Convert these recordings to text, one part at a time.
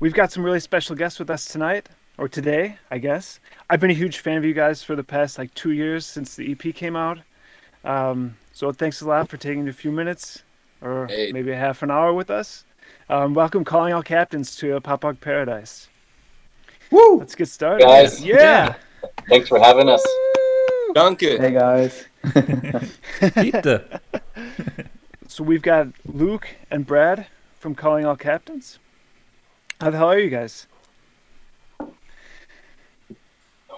we've got some really special guests with us tonight, or today, I guess. I've been a huge fan of you guys for the past like two years since the EP came out. Um, so thanks a lot for taking a few minutes, or Hey. maybe a half an hour with us. Um, welcome, calling all captains to uh, Pop Punk Paradise. Woo! Let's get started. Guys. yeah. Thanks for having us. Danke. Hey guys. So we've got Luke and Brad from Calling All Captains. How the hell are you guys?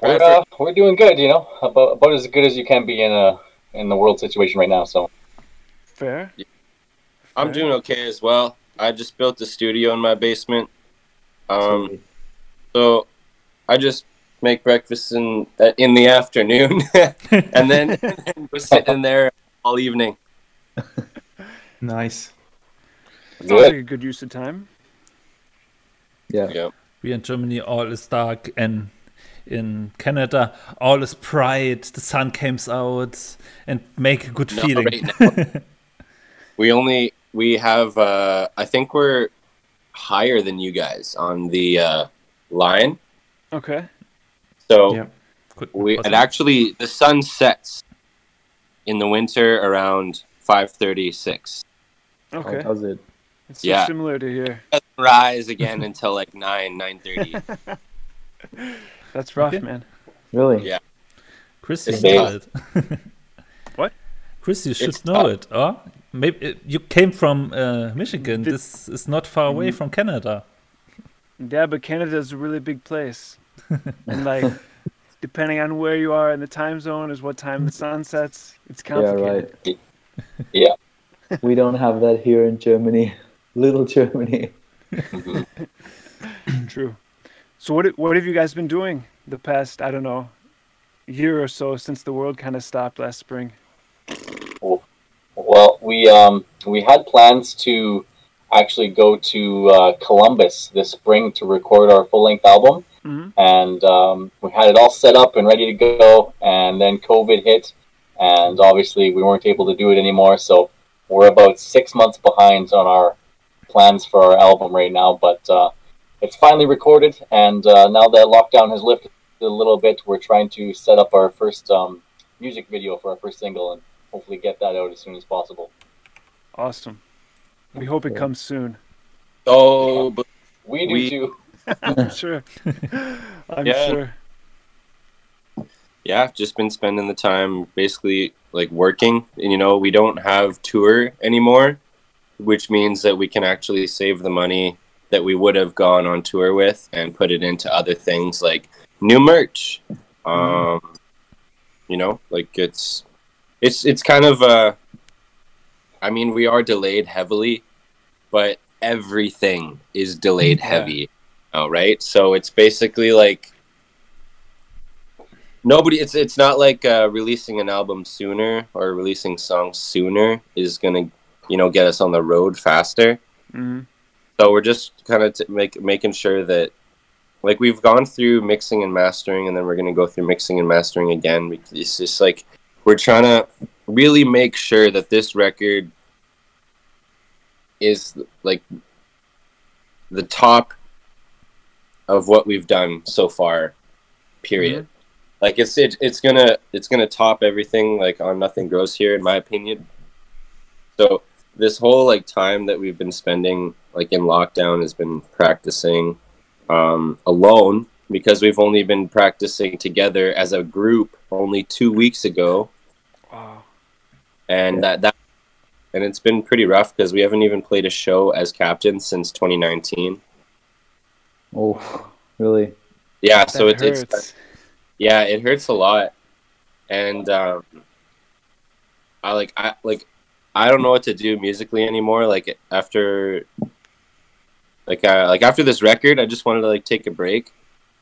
We're, uh, we're doing good, you know, about, about as good as you can be in a in the world situation right now. So Fair. I'm Fair. doing okay as well. I just built a studio in my basement. Um, so I just make breakfast in uh, in the afternoon, and then and we're sitting there all evening. Nice. Sounds like a good use of time. Yeah. Yeah. We in Germany all is dark and in Canada all is bright. The sun comes out and make a good No, feeling. right we only we have uh, I think we're higher than you guys on the uh, line. Okay. So Yeah. Could be we and actually the sun sets in the winter around five thirty six. Okay. How does it? It's so Yeah. similar to here. Doesn't rise again until like nine nine thirty. That's rough, Okay. man. Really? Yeah. Chris, you know it. What? Chris, you should It's know tough. it. Oh, maybe uh, you came from uh, Michigan. Did- this is not far away Mm-hmm. from Canada. Yeah, but Canada is a really big place. and like depending on where you are in the time zone is what time the sun sets. It's Yeah, complicated. right. Yeah. we don't have that here in Germany. Little Germany. True. So what what have you guys been doing the past, I don't know, year or so since the world kind of stopped last spring? Well, we um, we had plans to actually go to uh, Columbus this spring to record our full length album, hmm and um, we had it all set up and ready to go. And then COVID hit, and obviously we weren't able to do it anymore. So we're about six months behind on our plans for our album right now. But uh, it's finally recorded, and uh, now that lockdown has lifted a little bit, we're trying to set up our first um, music video for our first single, and hopefully get that out as soon as possible. Awesome. We hope it comes soon. oh, but We do We- too. I'm sure. I'm Yeah. sure. yeah, just been spending the time basically like working, and you know we don't have tour anymore, which means that we can actually save the money that we would have gone on tour with and put it into other things like new merch. Um, you know, like it's it's it's kind of uh I mean, we are delayed heavily, but everything is delayed Yeah. heavy. All right. So it's basically like nobody it's it's not like uh, releasing an album sooner or releasing songs sooner is going to, you know, get us on the road faster. hmm So we're just kind of t- make, making sure that, like, we've gone through mixing and mastering, and then we're going to go through mixing and mastering again. Because It's just like we're trying to really make sure that this record is like the top of what we've done so far. Period. Like it's it, it's gonna it's gonna top everything like on Nothing Grows Here in my opinion. So this whole like time that we've been spending like in lockdown has been practicing um, alone because we've only been practicing together as a group only two weeks ago Wow. and that that and it's been pretty rough because we haven't even played a show as captains since 2019 Oh, really? yeah That so it's, it's yeah it hurts a lot and um i like i like i don't know what to do musically anymore like after like uh, like after this record i just wanted to like take a break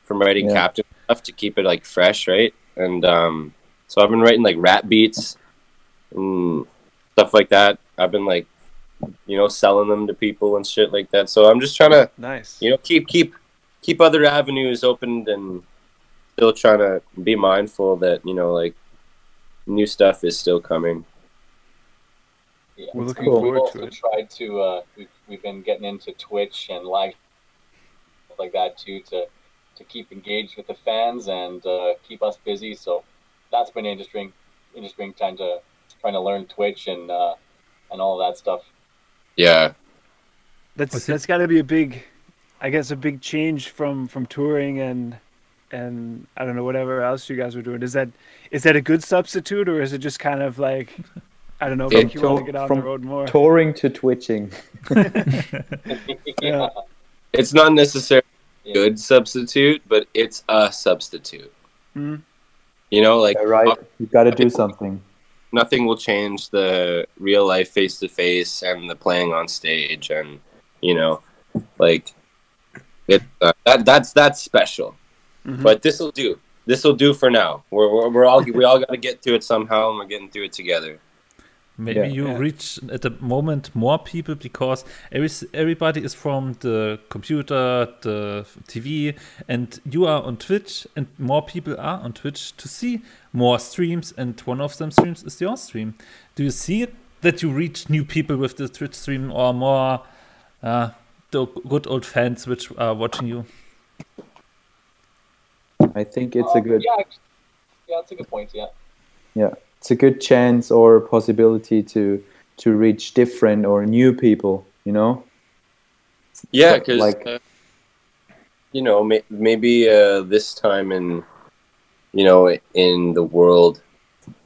from writing Yeah. captain stuff to keep it like fresh right and um so i've been writing like rap beats and stuff like that i've been like you know selling them to people and shit like that so i'm just trying to Nice. you know keep keep keep other avenues opened and still trying to be mindful that you know like new stuff is still coming Yeah. We're looking We've- forward we've to also it. tried to. Uh, we've we've been getting into Twitch and live like that too to to keep engaged with the fans and uh, keep us busy. So that's been interesting, interesting time to trying to learn Twitch and uh, and all of that stuff. Yeah, That's What's that's got to be a big, I guess, a big change from from touring and and I don't know whatever else you guys were doing. Is that is that a good substitute or is it just kind of like I don't know, It- make you want to to- get out on from the road more? Touring to twitching. Yeah. it's not necessarily a good substitute, but it's a substitute. Mhm. You know, like Yeah, right. You got to do something. nothing will change the real life face to face and the playing on stage and you know like it uh, that that's that's special Mhm. but this will do this will do for now we're, we're, we're all we all got to get through it somehow and we're getting through it together Maybe Yeah. you Yeah. reach at the moment more people because every, everybody is from the computer, the TV, and you are on Twitch, and more people are on Twitch to see more streams. And one of them streams is your stream. Do you see it that you reach new people with the Twitch stream, or more uh, the good old fans which are watching you? I think it's a Um, good Yeah, act- yeah, that's a good point. Yeah. yeah it's a good chance or possibility to to reach different or new people you know? Yeah because like- uh, you know may, maybe uh, this time in you know in the world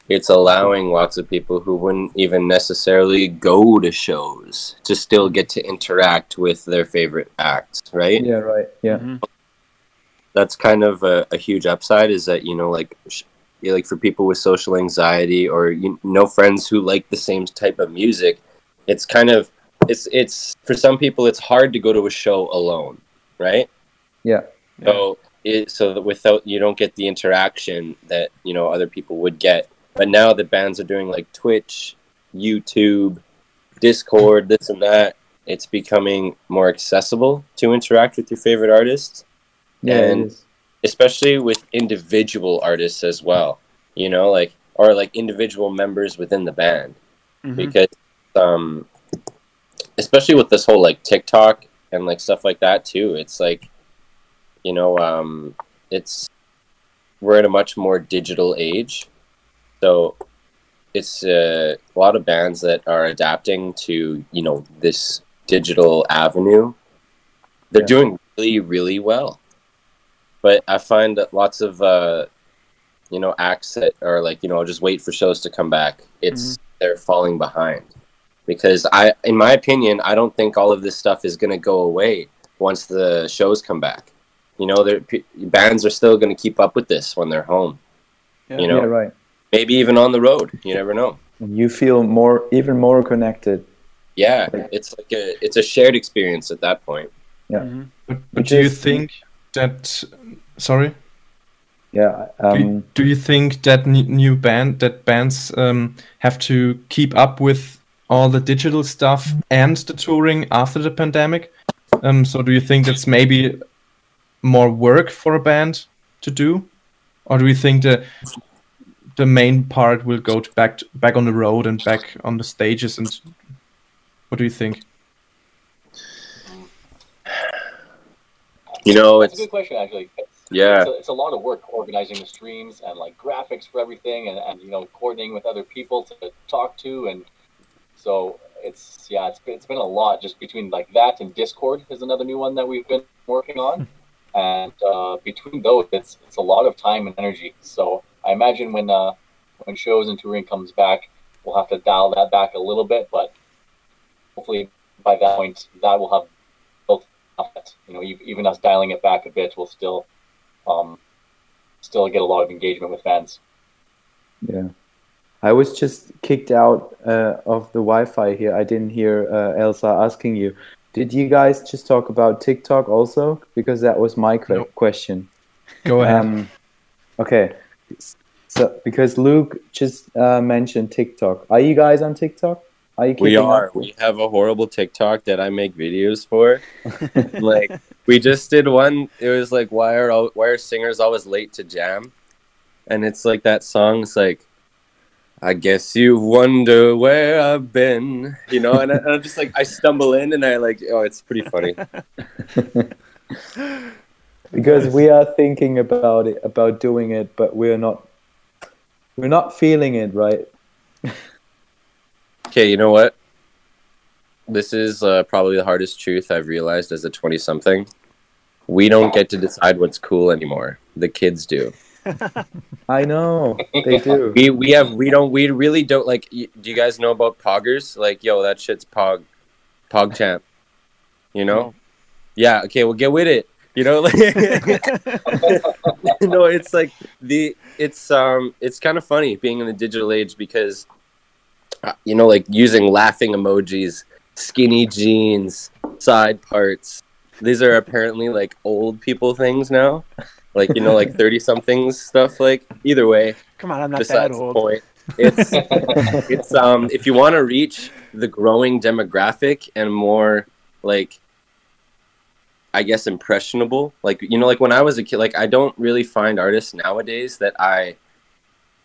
it's allowing lots of people who wouldn't even necessarily go to shows to still get to interact with their favorite acts right? Yeah right yeah. Mhm. that's kind of a, a huge upside is that you know like sh- yeah, like for people with social anxiety or you know friends who like the same type of music it's kind of it's it's for some people it's hard to go to a show alone right? Yeah. So it, so that without you don't get the interaction that you know other people would get. But now the bands are doing like twitch youtube discord this and that it's becoming more accessible to interact with your favorite artists. Yeah And- is. Especially with individual artists as well you know like or like individual members within the band Mhm. because um especially with this whole like tiktok and like stuff like that too it's like you know um it's we're in a much more digital age so it's uh, a lot of bands that are adapting to you know this digital avenue they're Yeah. doing really really well but i find that lots of uh you know acts that are like you know just wait for shows to come back it's they're falling behind. Because i in my opinion i don't think all of this stuff is going to go away once the shows come back. You know they're- p- bands are still going to keep up with this when they're home. Yeah. you know? Yeah right. Maybe even on the road you never know. You feel more even more connected. Yeah it's like a it's a shared experience at that point. Mhm. But, but do you Because- think that? Sorry. yeah Do you, um do you think that new band that bands um, have to keep up with all the digital stuff and the touring after the pandemic? Um, so do you think that's maybe more work for a band to do, or do you think the the main part will go to back back on the road and back on the stages? And what do you think? You know That's a good question, actually. It's, yeah it's a, it's a lot of work organizing the streams and like graphics for everything, and, and you know coordinating with other people to talk to, and so it's yeah, it's been, it's been a lot just between like that and Discord is another new one that we've been working on, and uh, between those, it's it's a lot of time and energy. So I imagine when uh, when shows and touring comes back, we'll have to dial that back a little bit, but hopefully by that point, that will have built you know, even us dialing it back a bit we'll still um, still get a lot of engagement with fans. Yeah. I was just kicked out uh, of the Wi-Fi here. I didn't hear uh, Elsa asking you. Did you guys just talk about TikTok also? Because that was my que- Nope. question. Go ahead. Um, okay. So because Luke just uh, mentioned TikTok. Are you guys on TikTok? Are you we are up? we have a horrible tiktok that i make videos for. like we just did one. It was like why are all, why are singers always late to jam? And it's like that song it's like i guess you wonder where i've been you know? And, I, and i'm just like i stumble in and i like oh it's pretty funny. Because we are thinking about it, about doing it, but we're not, we're not feeling it, right? Okay, you know what? This is uh, probably the hardest truth I've realized as a 20 something. We don't get to decide what's cool anymore. The kids do. I know they do. We we have we don't we really don't like. y- Do you guys know about poggers? Like, yo, that shit's pog, pog champ. You know? No. Yeah. Okay. Well, get with it. You know, like no, it's like the it's um it's kind of funny being in the digital age because you know like using laughing emojis, skinny jeans, side parts. These are apparently like old people things now. Like you know like 30 somethings stuff like either way Come on, I'm not that old. point. It's it's um if you want to reach the growing demographic and more like I guess impressionable. Like you know, like when I was a kid, like I don't really find artists nowadays that I,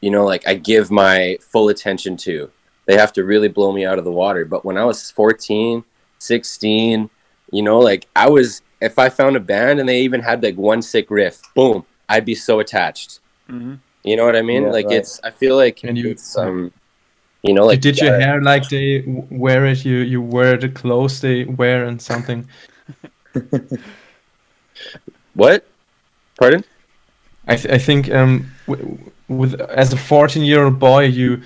you know, like I give my full attention to. They have to really blow me out of the water. But when I was 14, 16, you know, like I was if I found a band and they even had like one sick riff, boom, I'd be so attached. hmm You know what I mean? Yeah, like right. it's I feel like And you- it's um you know like you did your yeah, hair like they wear it. You you wear the clothes they wear and something. what? Pardon? I th- I think um w- with as a 14 year old boy you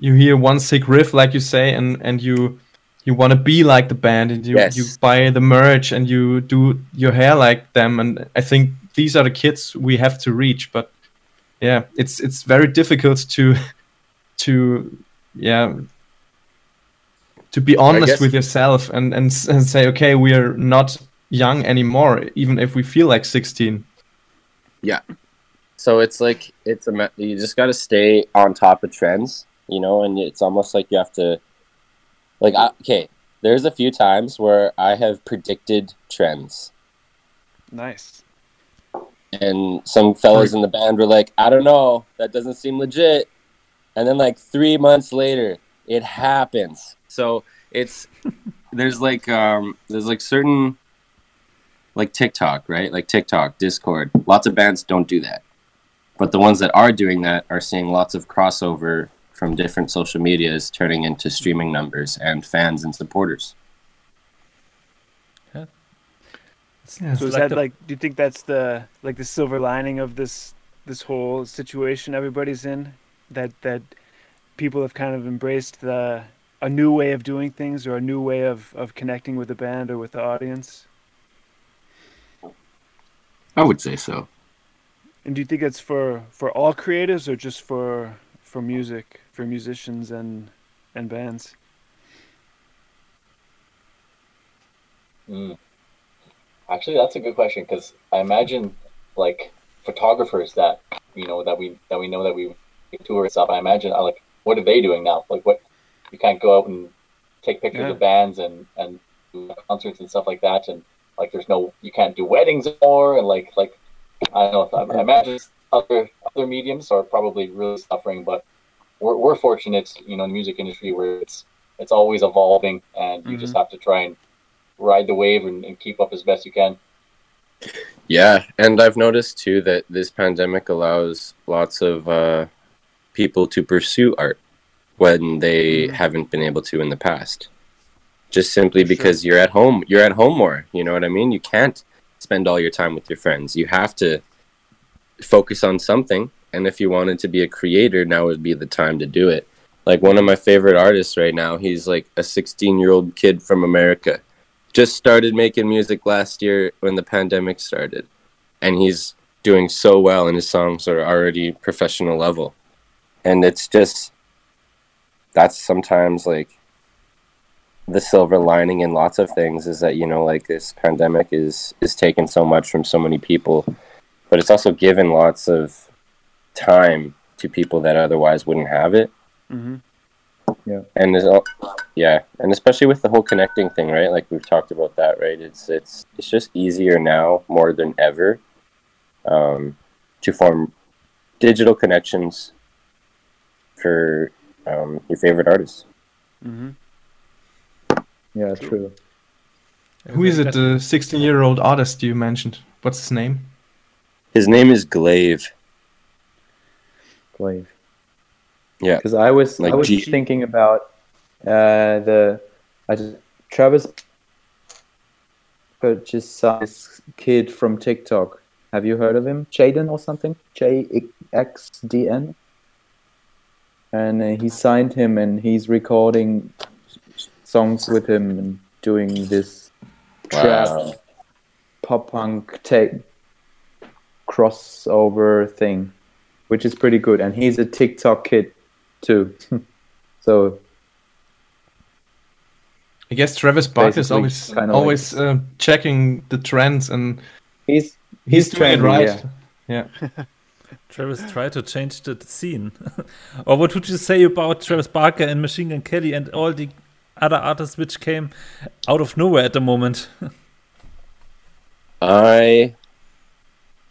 you hear one sick riff like you say and and you you want to be like the band and you Yes. you buy the merch and you do your hair like them and I think these are the kids we have to reach but yeah it's it's very difficult to to yeah to be honest with yourself and, and and say okay we are not young anymore even if we feel like 16 yeah. So it's like it's a you just got to stay on top of trends, you know, and it's almost like you have to like I, okay, there's a few times where I have predicted trends Nice. and some fellas in the band were like, "I don't know, that doesn't seem legit." And then like 3 months later, it happens. So it's there's like um there's like certain like TikTok, right? Like TikTok, Discord. Lots of bands don't do that. But the ones that are doing that are seeing lots of crossover from different social medias turning into streaming numbers and fans and supporters. Yeah. So is like that the- like? Do you think that's the like the silver lining of this this whole situation everybody's in? That that people have kind of embraced the a new way of doing things or a new way of of connecting with the band or with the audience. I would say so. And do you think it's for for all creatives or just for for music for musicians and and bands? Mm. Actually, that's a good question because I imagine like photographers that you know that we that we know that we tour and stuff. I imagine uh, like what are they doing now? Like what you can't go out and take pictures Yeah. of bands and and do concerts and stuff like that, and like there's no you can't do weddings anymore, and like like I don't know. I, I imagine other other mediums are probably really suffering, but we're we're fortunate, you know, in the music industry where it's it's always evolving, and you just have to try and ride the wave and, and keep up as best you can. Yeah, and I've noticed too that this pandemic allows lots of uh, people to pursue art when they Mhm. haven't been able to in the past. Just simply Sure. because you're at home, you're at home more. You know what I mean? You can't spend all your time with your friends. You have to focus on something. And if you wanted to be a creator, now would be the time to do it. Like one of my favorite artists right now, he's like a 16 year old kid from America just started making music last year when the pandemic started and he's doing so well and his songs are already professional level and it's just that's sometimes like the silver lining in lots of things is that you know like this pandemic is is taking so much from so many people but it's also given lots of time to people that otherwise wouldn't have it Mm-hmm. and there's al- yeah and especially with the whole connecting thing right like we've talked about that right it's it's it's just easier now more than ever um, to form digital connections for um, your favorite artists Mm-hmm. Yeah, true. Who is it? The 16 year old artist you mentioned. What's his name? His name is Glaive. Glaive. Yeah. Because I was Like I was G- thinking about uh, the I just, Travis but just this kid from TikTok. Have you heard of him? Jaden or something? J X D N. And uh, he signed him, and he's recording songs with him and doing this trap pop punk take crossover thing, which is pretty good. And he's a TikTok kid too. so I guess Travis Barker is Basically, always kinda always uh, checking the trends and he's he's, He's doing it right. yeah. Yeah. Travis tried to change the scene. or what would you say about Travis Barker and Machine Gun Kelly and all the other artists which came out of nowhere at the moment? I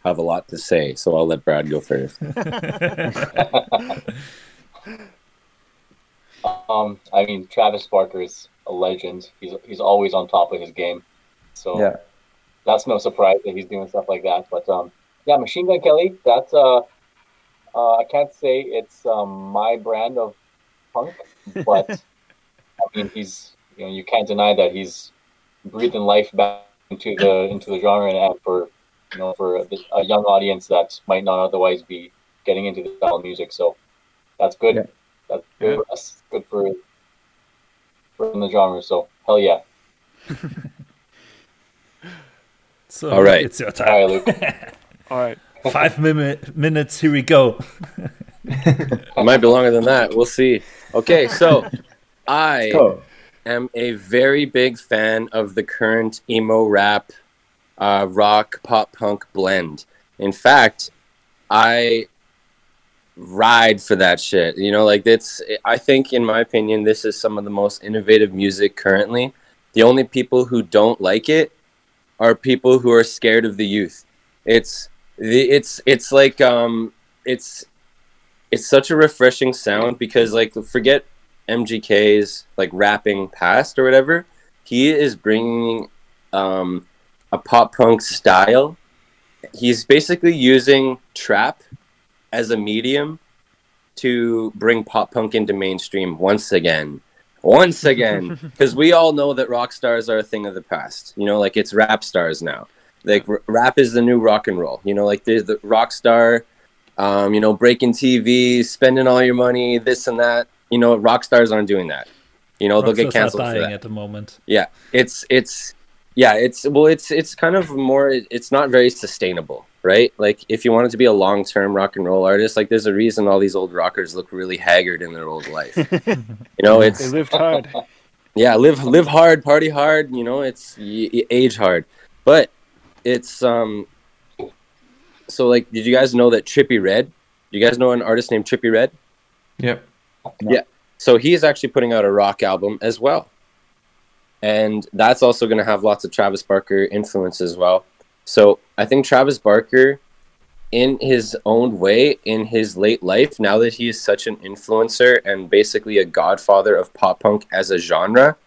have a lot to say, so I'll let Brad go first. Um, I mean, Travis Barker is a legend. He's he's always on top of his game. So Yeah. that's no surprise that he's doing stuff like that. But um, yeah, Machine Gun Kelly. That's uh, uh, I can't say it's um, my brand of punk, but I mean, he's you know you can't deny that he's breathing life back into the into the genre and for you know for a, a young audience that might not otherwise be getting into the style of music. So that's good. Yeah. That's good. That's good for for in the genre. So hell yeah. So All right. it's your All time. right, Luke. All right. Five minute, minutes, here we go. It might be longer than that. We'll see. Okay, so I am a very big fan of the current emo rap, uh, rock, pop punk blend. In fact, I ride for that shit. You know, like it's. I think, in my opinion, this is some of the most innovative music currently. The only people who don't like it are people who are scared of the youth. It's the. It's it's like um. It's it's such a refreshing sound because like forget MGK's like rapping past or whatever. He is bringing um, a pop punk style. He's basically using trap as a medium to bring pop punk into mainstream once again. Once again, because we all know that rock stars are a thing of the past. You know, like it's rap stars now. Like r- rap is the new rock and roll. You know, like there's the rock star, um, you know, breaking TV, spending all your money, this and that. You know, rock stars aren't doing that. You know, they'll get canceled for that. at the moment. Yeah, it's it's yeah, it's well, it's it's kind of more. It's not very sustainable, right? Like if you wanted to be a long term rock and roll artist, like there's a reason all these old rockers look really haggard in their old life. you know, it's They lived hard. yeah, live live hard, party hard. You know, it's y- y- age hard, but it's um. So like, did you guys know that Trippie Redd? Do you guys know an artist named Trippie Redd? Yep. Yeah. So he is actually putting out a rock album as well. And that's also going to have lots of Travis Barker influence as well. So I think Travis Barker, in his own way, in his late life, now that he is such an influencer and basically a godfather of pop punk as a genre,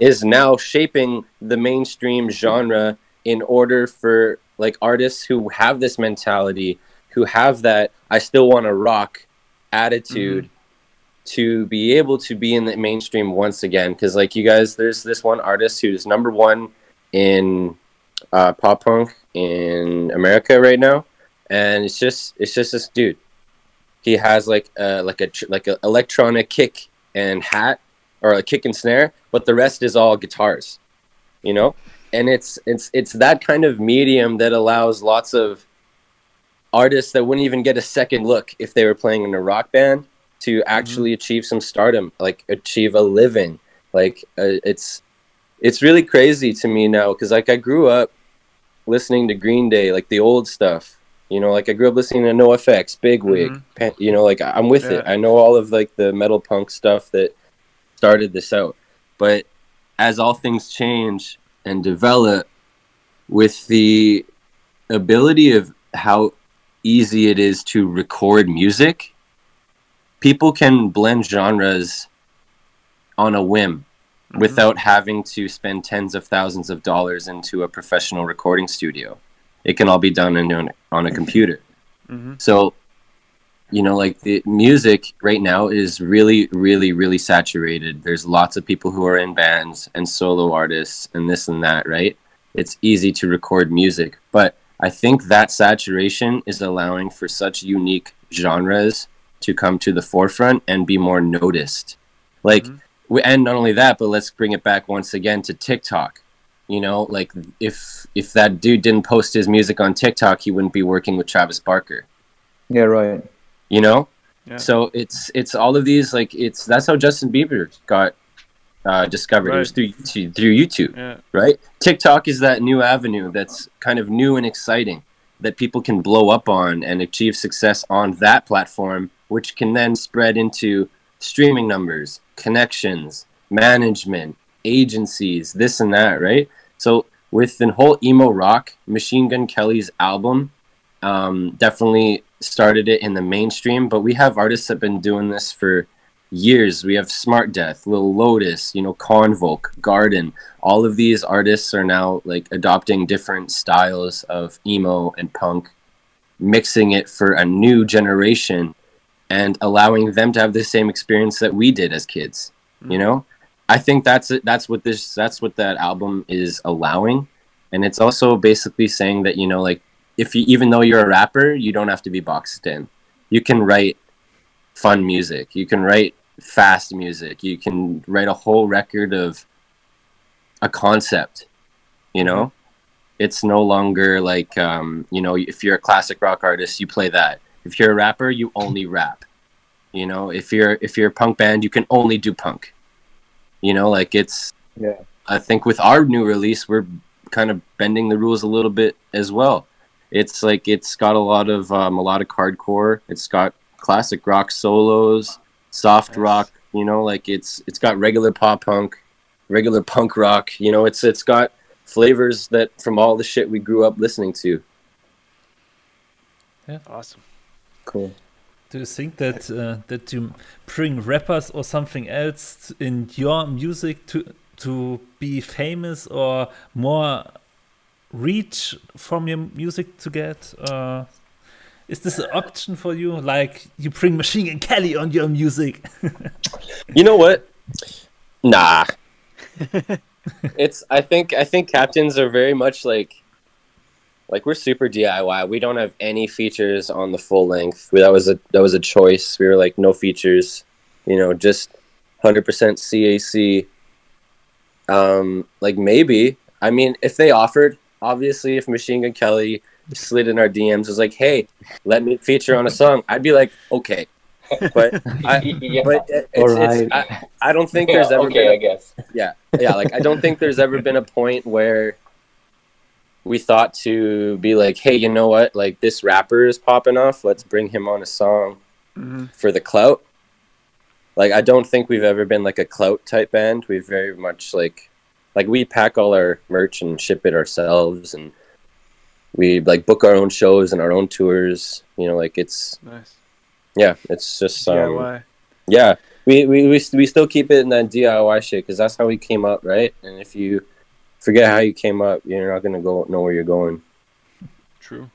is now shaping the mainstream genre in order for like artists who have this mentality, who have that I still want to rock attitude mm-hmm. To be able to be in the mainstream once again because like you guys there's this one artist who's number one in uh, pop punk in america right now and it's just it's just this dude. He has like a like a like a electronic kick and hat or a kick and snare but the rest is all guitars you know? And it's it's it's that kind of medium that allows lots of artists that wouldn't even get a second look if they were playing in a rock band to actually achieve some stardom, like achieve a living. Like uh, it's it's really crazy to me now because like I grew up listening to Green Day, like the old stuff. You know, like I grew up listening to NoFX, Bigwig. Mhm. Pan- You know, like I'm with it. I know all of like the metal punk stuff that started this out. But as all things change and develop, with the ability of how easy it is to record music, people can blend genres on a whim. without having to spend tens of thousands of dollars into a professional recording studio. It can all be done in, on, on a computer. Mhm. So, you know, like the music right now is really, really, really saturated. There's lots of people who are in bands and solo artists and this and that, right? It's easy to record music, but I think that saturation is allowing for such unique genres to come to the forefront and be more noticed. Like, Mhm. we, and not only that, but let's bring it back once again to TikTok. You know, like if if that dude didn't post his music on TikTok, he wouldn't be working with Travis Barker. Yeah, right. You know, Yeah. so it's it's all of these like it's that's how Justin Bieber got uh, discovered. It was through YouTube, through YouTube Yeah. right? TikTok is that new avenue that's kind of new and exciting that people can blow up on and achieve success on that platform, which can then spread into streaming numbers, connections, management, agencies, this and that, right? So with the whole emo rock, Machine Gun Kelly's album um, definitely started it in the mainstream, but we have artists that have been doing this for years. We have Smrtdeath, Lil Lotus, you know, Convolk, Garden. All of these artists are now like adopting different styles of emo and punk, mixing it for a new generation and allowing them to have the same experience that we did as kids. You know? I think that's it. That's what this that's what that album is allowing. And it's also basically saying that, you know, like if you even though you're a rapper, you don't have to be boxed in. You can write fun music. You can write fast music. You can write a whole record of a concept. You know, it's no longer like um, you know, if you're a classic rock artist, you play that. If you're a rapper, you only rap. You know, if you're if you're a punk band, you can only do punk. You know, like it's. Yeah. I think with our new release, we're kind of bending the rules a little bit as well. It's like it's got a lot of uh, melodic hardcore. It's got classic rock solos, soft Nice. rock. You know, like it's it's got regular pop punk, regular punk rock. You know, it's it's got flavors that from all the shit we grew up listening to. Yeah, Awesome. Cool. Do you think that uh, that you bring rappers or something else in your music to to be famous or more reach from your music to get? Uh, is this an option for you? Like you bring Machine and Kelly on your music? You know what? Nah. it's I think I think captains are very much like like we're super DIY. We don't have any features on the full length. We, that was a that was a choice. We were like no features, you know, just 100% CAC. Um like maybe. I mean, if they offered, obviously if Machine Gun Kelly slid in our DMs was like, "Hey, let me feature on a song." I'd be like, "Okay." But I, yeah. but it's, Alright. it's, I, I don't think Yeah, there's ever okay, been I a, guess. yeah yeah like I don't think there's ever been a point where we thought to be like hey you know what? Like this rapper is popping off. Let's bring him on a song hmm for the clout. Like I don't think we've ever been like a clout type band. We've very much like like we pack all our merch and ship it ourselves and we like book our own shows and our own tours. You know like it's Nice. yeah it's just um, DIY. yeah, we, we, we, we still keep it in that DIY shit because that's how we came up, right? And if you forget how you came up, you're not gonna go know where you're going. True.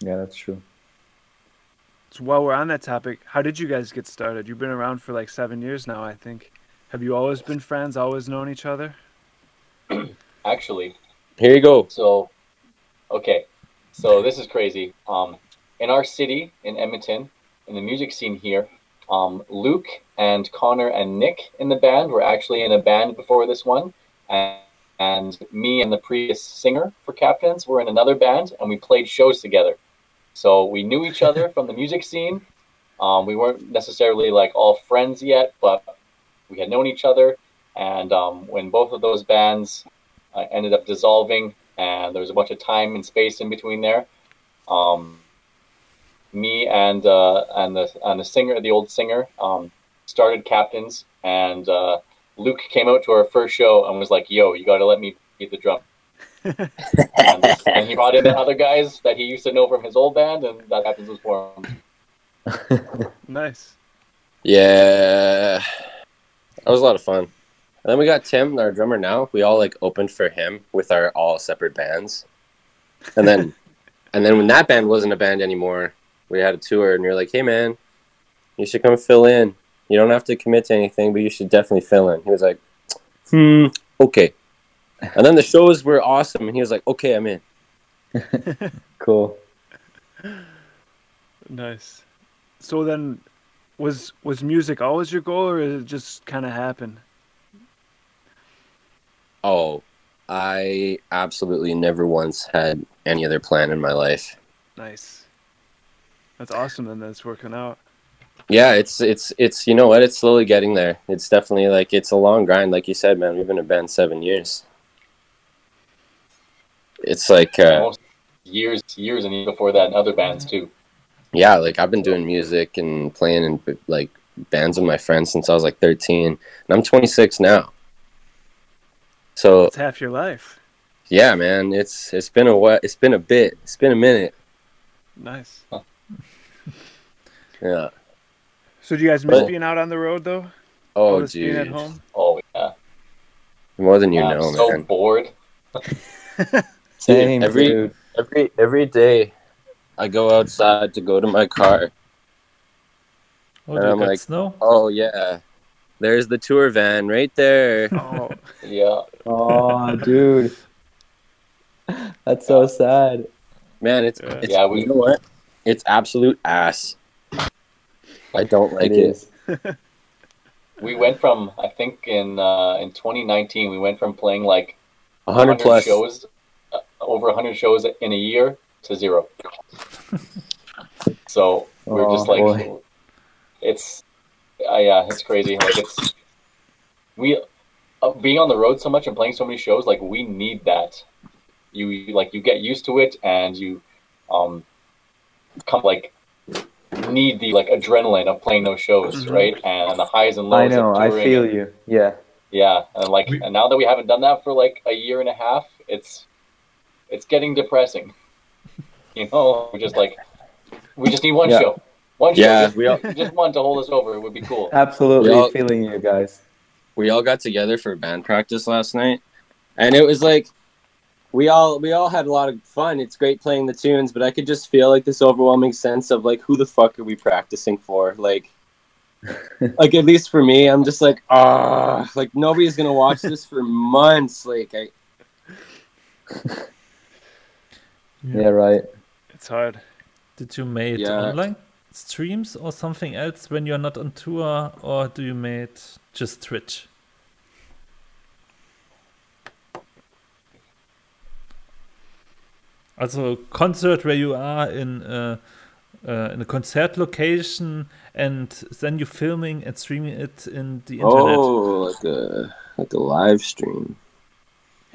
Yeah, that's true. So while we're on that topic, how did you guys get started? You've been around for like seven years now, I think. Have you always been friends? Always known each other? Actually, Here you go. So, okay, so this is crazy. Um, in our city, in Edmonton, in the music scene here, um, Luke and Connor and Nick in the band were actually in a band before this one, and, and me and the previous singer for Captains were in another band, and we played shows together. So we knew each other from the music scene. Um, we weren't necessarily like all friends yet, but we had known each other. And um, when both of those bands uh, ended up dissolving, and there was a bunch of time and space in between there. Um, me and uh, and the and the singer, the old singer, um, started Captains, and uh, Luke came out to our first show and was like, "Yo, you got to let me beat the drum." and, and he brought in the other guys that he used to know from his old band, and that Captains was formed. Nice. Yeah, that was a lot of fun. And then we got Tim, our drummer now. We all like opened for him with our all separate bands. And then and then when that band wasn't a band anymore, we had a tour and we are like, Hey man, you should come fill in. You don't have to commit to anything, but you should definitely fill in. He was like, Hmm, okay. And then the shows were awesome and he was like, Okay, I'm in. Cool. Nice. So then, was was music always your goal, or did it just kind of happen? Oh, I absolutely never once had any other plan in my life. Nice. That's awesome. and that's working out. Yeah, it's it's it's you know what? It's slowly getting there. It's definitely like it's a long grind, like you said, man. We've been a band seven years. It's like uh, years, years, and even before that, in other bands too. yeah, like I've been doing music and playing in like bands with my friends since I was like thirteen, and I'm 26 now. So It's half your life. yeah, man, it's it's been a what? It's been a bit. It's been a minute. Nice. Yeah. So do you guys miss But- being out on the road though? Oh, Always being at home. Oh yeah, more than you know I'm so man. bored. Same, every- dude. Every every day, I go outside to go to my car. Oh, And I'm like- snow? Oh yeah, there's the tour van right there. Oh, Yeah, Oh, dude. That's so sad. Man, it's, Yeah. it's Yeah, we- you know what? It's absolute ass. I don't like it it. is. we went from I think in uh, in 2019 we went from playing like A hundred plus. shows, uh, over 100 shows in a year to zero. so we're just Oh, like, boy. it's, uh, yeah, it's crazy. Like it's, we, uh, being on the road so much and playing so many shows, like we need that. You you- like you get used to it and you, um, come like need the like adrenaline of playing those shows, Mhm. right? And the highs and lows. I know. I feel you. Yeah. yeah, and like, We- and now that we haven't done that for like a year and a half, it's it's getting depressing. You know, we're just like, we just need one Yeah. show, one show, Yeah, just, we all just one to hold us over. It would be cool. Absolutely all- feeling you guys. we all got together for band practice last night, and it was like we all we all had a lot of fun. It's great playing the tunes, but I could just feel like this overwhelming sense of like who the fuck are we practicing for? Like, like at least for me, I'm just like ah, like nobody's gonna watch this for months. Like I, Yeah, right. it's hard. Did you made Yeah. online streams or something else when you're not on tour, or do you made just Twitch? Also concert where you are in a, uh, in a concert location and then you're filming and streaming it in the internet. oh, like a like a live stream,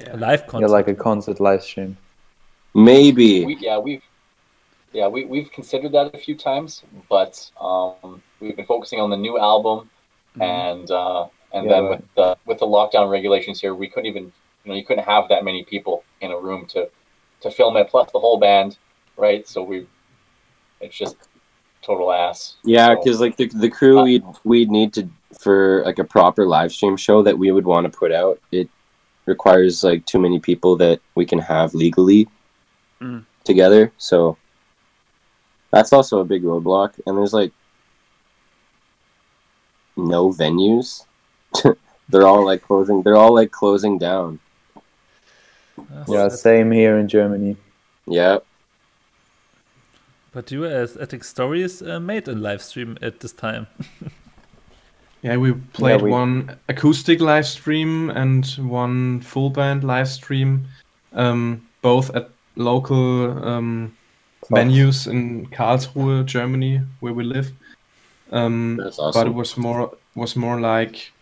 A live Yeah, concert. like a concert live stream. maybe. We, yeah, we've yeah we we've considered that a few times, but um, we've been focusing on the new album, and uh, and Yeah, then right. with the with the lockdown regulations here, we couldn't even you know you couldn't have that many people in a room to to film it, plus the whole band, right? So we it's just total ass. Yeah, So- because like the the crew Uh, we'd we'd need to for like a proper live stream show that we would want to put out. It requires like too many people that we can have legally Mm. together. So that's also a big roadblock. And there's like no venues. they're all like closing. They're all like closing down. Uh, Yeah, same here in Germany. Yeah. But you as Attic Stories uh, made a live stream at this time. Yeah, we played we- one acoustic live stream and one full band live stream, um, both at local um, venues in Karlsruhe, Germany, where we live. Um, That's But it was more was more like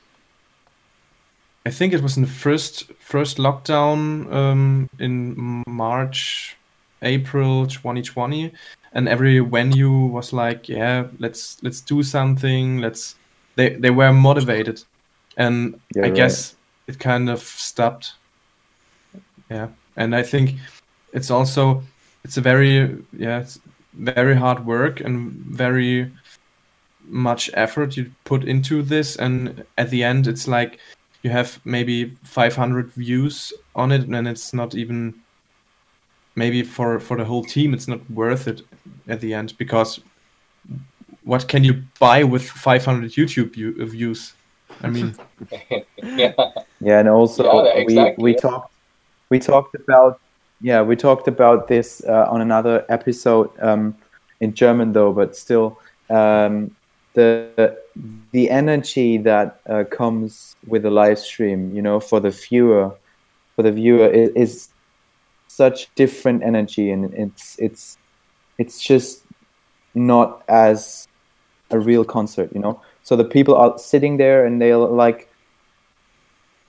I think it was in the first first lockdown um, in March, April 2020, and every venue was like, yeah, let's let's do something. Let's they they were motivated, and Yeah, I right. guess it kind of stopped. Yeah, and I think it's also it's a very yeah it's very hard work and very much effort you put into this and at the end it's like you you have maybe 500 views on it, and it's not even maybe for for the whole team, it's not worth it at the end because what can you buy with 500 YouTube views? I mean, yeah. Yeah, and also Yeah, exactly, we we yeah. talked we talked about yeah we talked about this uh, on another episode um, in German though, but still um, the the energy that uh, comes with a live stream, you know, for the viewer, for the viewer is, is such different energy, and it's it's it's just not as a real concert, you know. So the people are sitting there and they're like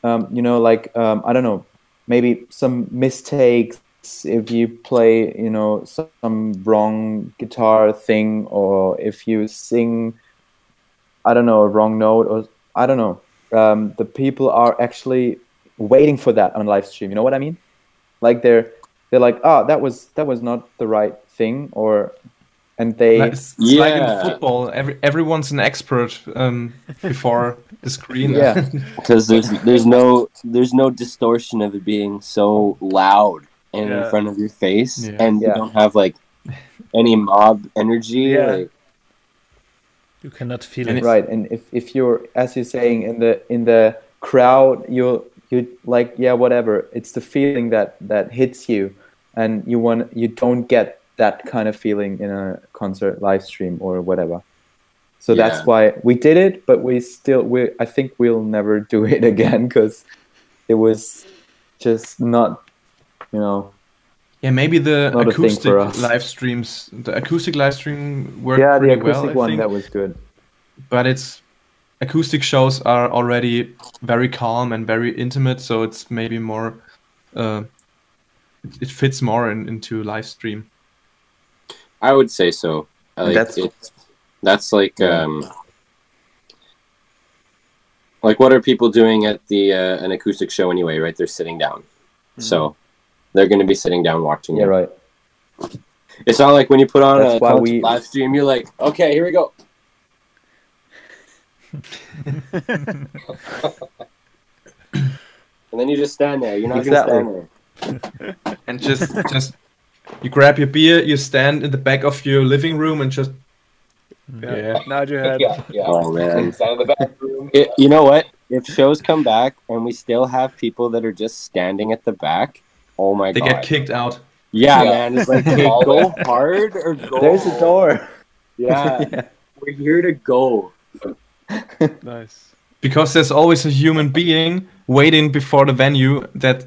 um, you know, like um, I don't know, maybe some mistakes if you play, you know, some wrong guitar thing, or if you sing, I don't know, a wrong note, or I don't know. Um, the people are actually waiting for that on live stream. You know what I mean? Like they're they're like, ah, that was that was not the right thing, or and they like, it's, it's like in football. Every everyone's an expert um, before the screen. yeah because there's there's no there's no distortion of it being so loud and Yeah. in front of your face, Yeah. and Yeah. you don't have like any mob energy. Yeah. Like, You cannot feel And it. right and if, if you're as you're saying in the in the crowd you're you like yeah whatever. It's the feeling that that hits you and you want you don't get that kind of feeling in a concert live stream or whatever. So that's why we did it but we still we i think we'll never do it again because it was just not you know Yeah, maybe the Not a thing acoustic for us. live streams, the acoustic live stream worked yeah the pretty acoustic well, I one that was good but it's acoustic shows are already very calm and very intimate, so it's maybe more. Uh, it, it fits more in, into live stream. I would say so. Like, That's- it's that's like um like what are people doing at the uh, an acoustic show anyway? Right, they're sitting down, so they're going to be sitting down watching. yeah it. right It's not like when you put on That's a why we- live stream, you're like, okay, here we go. and then you just stand there. You're not Exactly. gonna stand there. and just just you grab your beer, you stand in the back of your living room, and just Yeah. yeah. Nod your head. yeah, yeah. Oh man. Stand in the back room. It, you know what? If shows come back and we still have people that are just standing at the back, oh my they god! They get kicked out. Yeah, Yeah. man. It's like, hey, go hard or go. there's a door Yeah, Yeah. we're here to go. Nice. because there's always a human being waiting before the venue that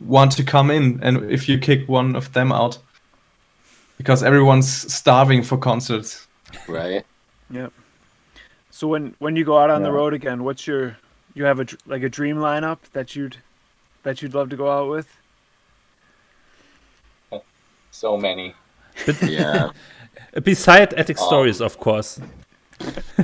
want to come in and if you kick one of them out because everyone's starving for concerts Right. Yeah. So when when you go out on the road again, what's your you have a like a dream lineup that you'd that you'd love to go out with? So many. But Yeah. Beside Attic Oh. Stories, of course.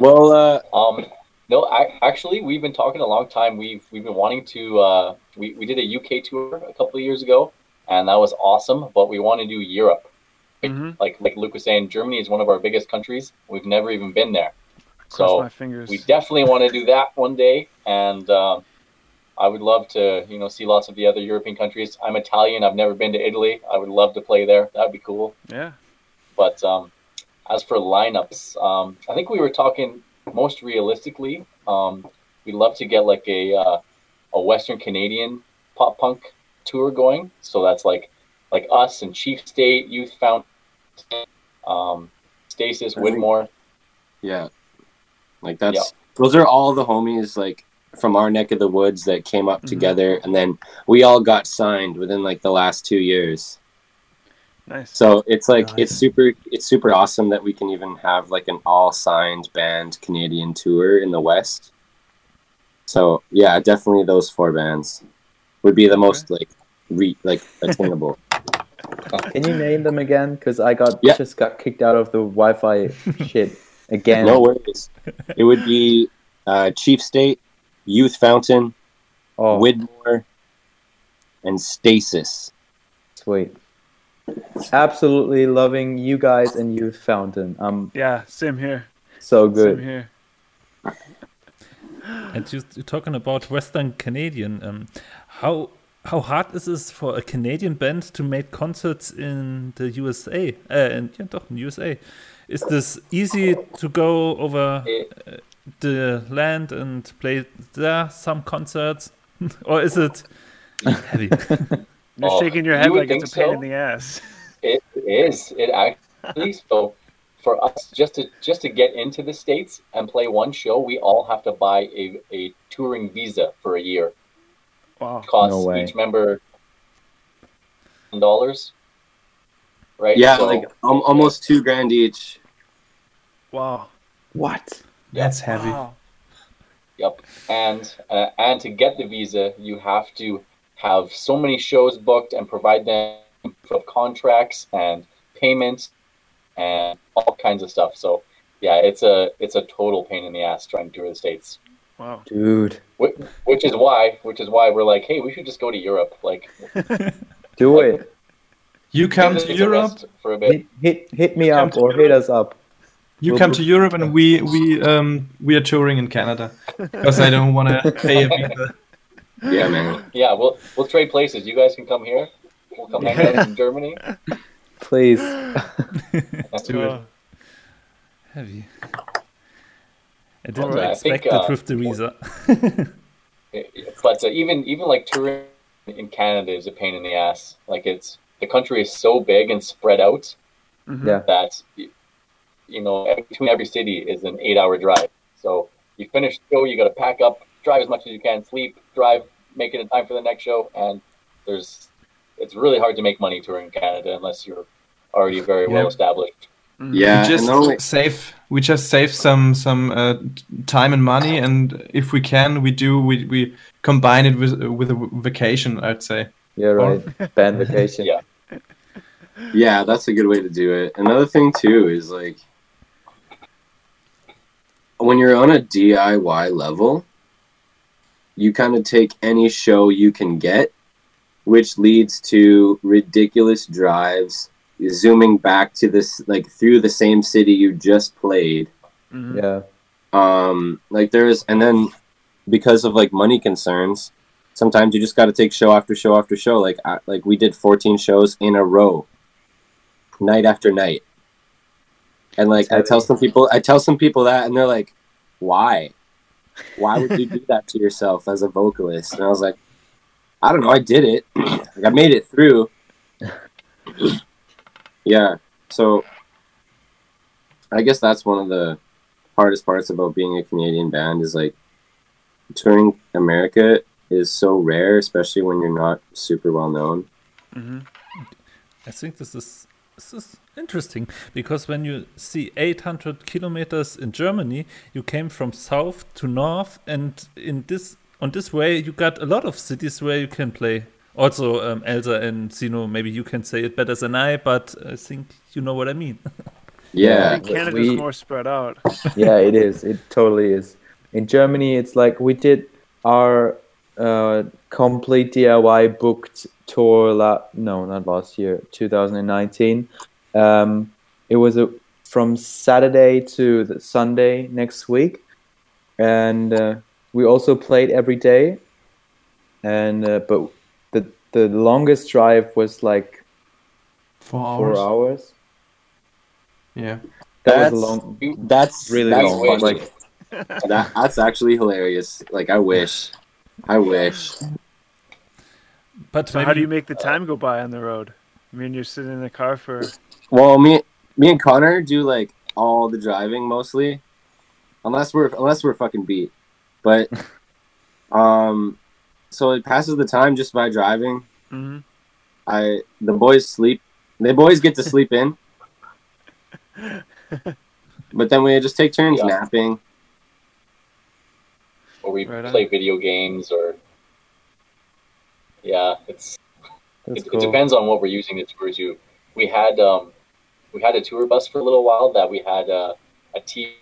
well, uh, Um, no, I, actually, we've been talking a long time. We've we've been wanting to. Uh, we we did a UK tour a couple of years ago, and that was awesome. But we want to do Europe. Mm-hmm. Like like Luke was saying, Germany is one of our biggest countries. We've never even been there, Cross so my fingers. we definitely want to do that one day. And um, I would love to, you know, see lots of the other European countries. I'm Italian. I've never been to Italy. I would love to play there. That'd be cool. yeah. But um, as for lineups, um, I think we were talking most realistically. Um, we'd love to get like a uh, a Western Canadian pop punk tour going. So that's like like us and Chief State, Youth Fountain, um, Stasis, Whitmore. yeah. Like that's those are all the homies like from our neck of the woods that came up Mhm. together, and then we all got signed within like the last two years. Nice. So it's like Nice. it's super it's super awesome that we can even have like an all signed band Canadian tour in the West. So yeah, definitely those four bands would be the most like re like attainable. Can you name them again? Because I got Yeah. just got kicked out of the Wi-Fi shit again. no worries. It would be uh, Chief State, Youth Fountain, oh, Widmore, and Stasis. sweet. Absolutely loving you guys and Youth Fountain. I'm Yeah, same here. so good. Same good. here. And you, you're talking about Western Canadian. Um, how how hard is it for a Canadian band to make concerts in the USA? Uh, in, yeah, doch, in USA. Is this easy to go over uh, the land and play there some concerts, or is it heavy? You're Oh, shaking your head would like it's a pain so. in the ass. It is. It actually so for us just to just to get into the states and play one show, we all have to buy a, a touring visa for a year. Wow. Costs No way. each member dollars. Right? Yeah, So- like um, almost two grand each. Wow. What? That's heavy. Wow. Yep. And uh, and to get the visa, you have to have so many shows booked and provide them of contracts and payments and all kinds of stuff. So yeah, it's a it's a total pain in the ass trying to tour the states. Wow. Dude, Which, which is why which is why we're like, hey, we should just go to Europe. Like do it. You come to Europe. for a bit. Hit, hit, hit me Come up or hit us up. You We'll come to Europe, and we we um we are touring in Canada because I don't want to pay a visa. Yeah, man. Yeah, we'll we'll trade places. You guys can come here. We'll come hang out in Germany. Please. Let's do it. Wow. heavy. I didn't Alright, I expect think, it uh, with the visa. but uh, even even like touring in Canada is a pain in the ass. Like it's the country is so big and spread out Mhm. Yeah. that you know between every city is an eight-hour drive. So you finish the show, you got to pack up, drive as much as you can, sleep, drive, make it in time for the next show, and there's it's really hard to make money touring in Canada unless you're already very Yeah. well established. Mhm. Yeah, we just and only, save we just save some some uh, time and money and if we can we do we, we combine it with with a vacation i'd say Yeah, right. Band vacation. Yeah. yeah, that's a good way to do it. Another thing too is like when you're on a DIY level, you kind of take any show you can get, which leads to ridiculous drives, zooming back to this like through the same city you just played. Mhm. Yeah. um like there's and then because of like money concerns sometimes you just got to take show after show after show like I, like we did 14 shows in a row night after night and like i tell some people i tell some people that and they're like why why would you do that to yourself as a vocalist and i was like i don't know i did it like i made it through yeah so i guess that's one of the hardest parts about being a Canadian band is like touring America is so rare, especially when you're not super well known. Mhm. I think this is this is interesting because when you see 800 kilometers in Germany, you came from south to north, and in this on this way you got a lot of cities where you can play. Also, um, Elsa and Zeno, maybe you can say it better than I, but I think you know what I mean. Yeah, Yeah. Canada's we- more spread out. yeah, it is. It totally is. In Germany, it's like we did our uh, complete DIY booked tour. La- no, not last year, 2019. Um, it was a, from Saturday to the Sunday next week, and uh, we also played every day. And uh, but the the longest drive was like four hours. four hours hours. yeah That That's- was long. that's Really that's long. Like that, that's actually hilarious. Like I wish, I wish. But So maybe how do you make the time go by on the road? I mean, you're sitting in the car for. Well, me, me and Connor do like all the driving mostly, unless we're unless we're fucking beat. But, um, so it passes the time just by driving. Mhm. I the boys sleep. The boys get to sleep in. But then we just take turns Yeah. napping. Or we Right on. play video games or yeah, it's that's it, it depends on what we're using the tour to. We had um, we had a tour bus for a little while that we had uh, a TV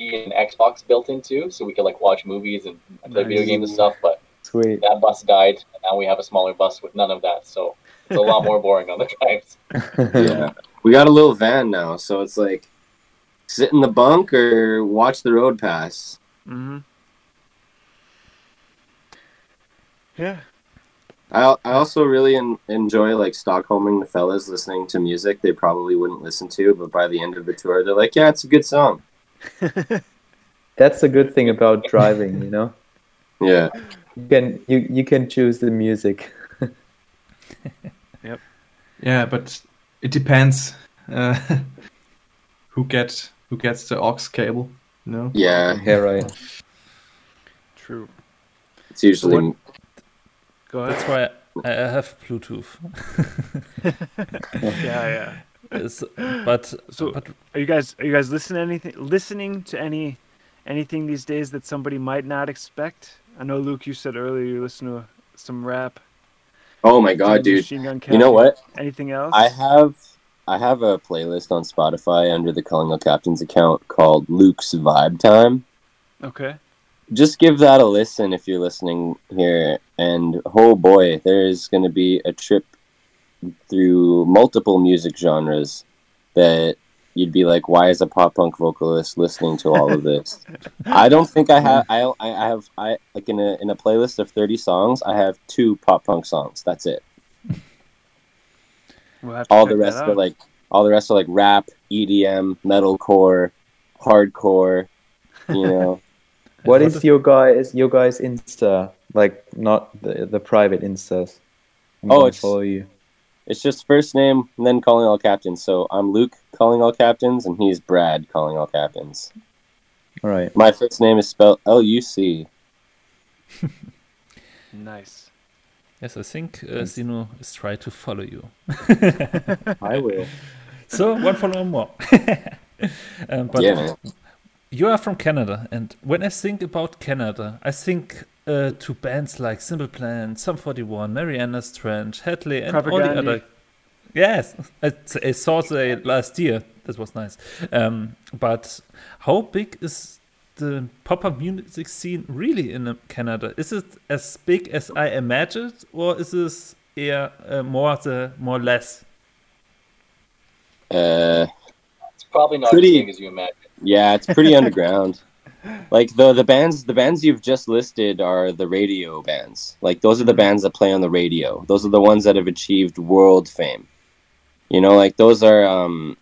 and Xbox built into, so we could like watch movies and play video Nice. games and stuff. But Sweet. that bus died, and now we have a smaller bus with none of that, so it's a lot more boring on the drives. Yeah, we got a little van now, so it's like sit in the bunk or watch the road pass. hmm Yeah. I I also really en- enjoy like Stockholming the fellas listening to music they probably wouldn't listen to, but by the end of the tour they're like, yeah, it's a good song. That's a good thing about driving, you know. Yeah, You can you you can choose the music. yep. Yeah, but it depends uh, who gets who gets the aux cable. No. yeah. Yeah, right. True. It's usually Go ahead. That's why I I have Bluetooth. Yeah, yeah. It's- but So- but Are you guys are you guys listening to anything listening to any anything these days that somebody might not expect? I know Luke, you said earlier you listen to some rap. Oh my god, dude! Gun You know what? Anything else? I have I have a playlist on Spotify under the Calling All Captains account called Luke's Vibe Time. Okay. Just give that a listen if you're listening here. And oh boy, there's going to be a trip through multiple music genres that you'd be like, why is a pop punk vocalist listening to all of this? I don't think I have. I I I have I like in a in a playlist of thirty songs. I have two pop punk songs. That's it. We'll all the rest are like all the rest are like rap, EDM, metalcore, hardcore. You know, What What is is- your guys your guys Insta like? Not the the private Instas. I'm Oh, it's- follow you. it's just first name and then calling all captains. So I'm Luke calling all captains, and he's Brad calling all captains. All right. My first name is spelled L U C. nice. yes, I think uh, Zeno is trying to follow you. I will. So one follower more. um, but yeah, man. You are from Canada, and when I think about Canada, I think uh, to bands like Simple Plan, Sum 41, Marianas Trench, Hadley, and all the other. Yes, I, I saw they last year. That was nice. Um, but how big is the pop-up music scene really in uh, Canada? Is it as big as I imagined, or is this eher, uh, more the more less? Uh, It's probably not Pretty- as big as you imagine. Yeah, it's pretty underground. Like the the bands the bands you've just listed are the radio bands. Like those are the bands that play on the radio. Those are the ones that have achieved world fame. You know, like those are um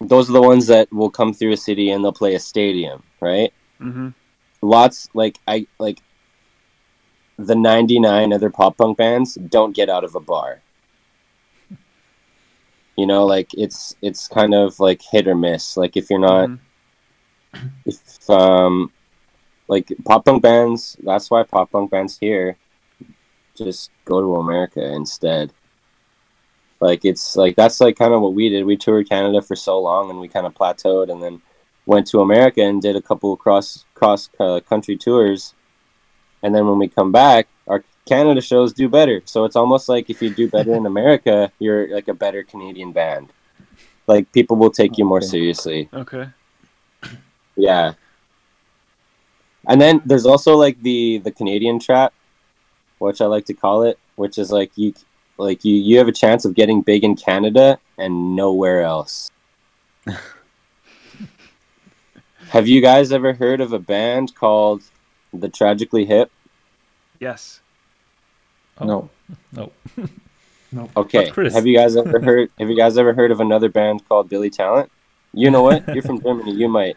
those are the ones that will come through a city and they'll play a stadium, right? Mm-hmm. Lots like I like the 99 other pop punk bands don't get out of a bar. You know, like it's it's kind of like hit or miss. Like if you're not if um like pop punk bands that's why pop punk bands here just go to america instead. Like it's like that's like kind of what we did. We toured canada for so long and we kind of plateaued and then went to america and did a couple cross cross uh, country tours. And then when we come back our canada shows do better so it's almost like if you do better in america you're like a better canadian band like people will take you more Okay. seriously Okay. yeah. And then there's also like the the Canadian trap, which I like to call it, which is like you like you you have a chance of getting big in Canada and nowhere else. have you guys ever heard of a band called The Tragically Hip? Yes. Oh, No. No. Okay. Chris- Have you guys ever heard have you guys ever heard of another band called Billy Talent? You know what? You're from Germany, you might.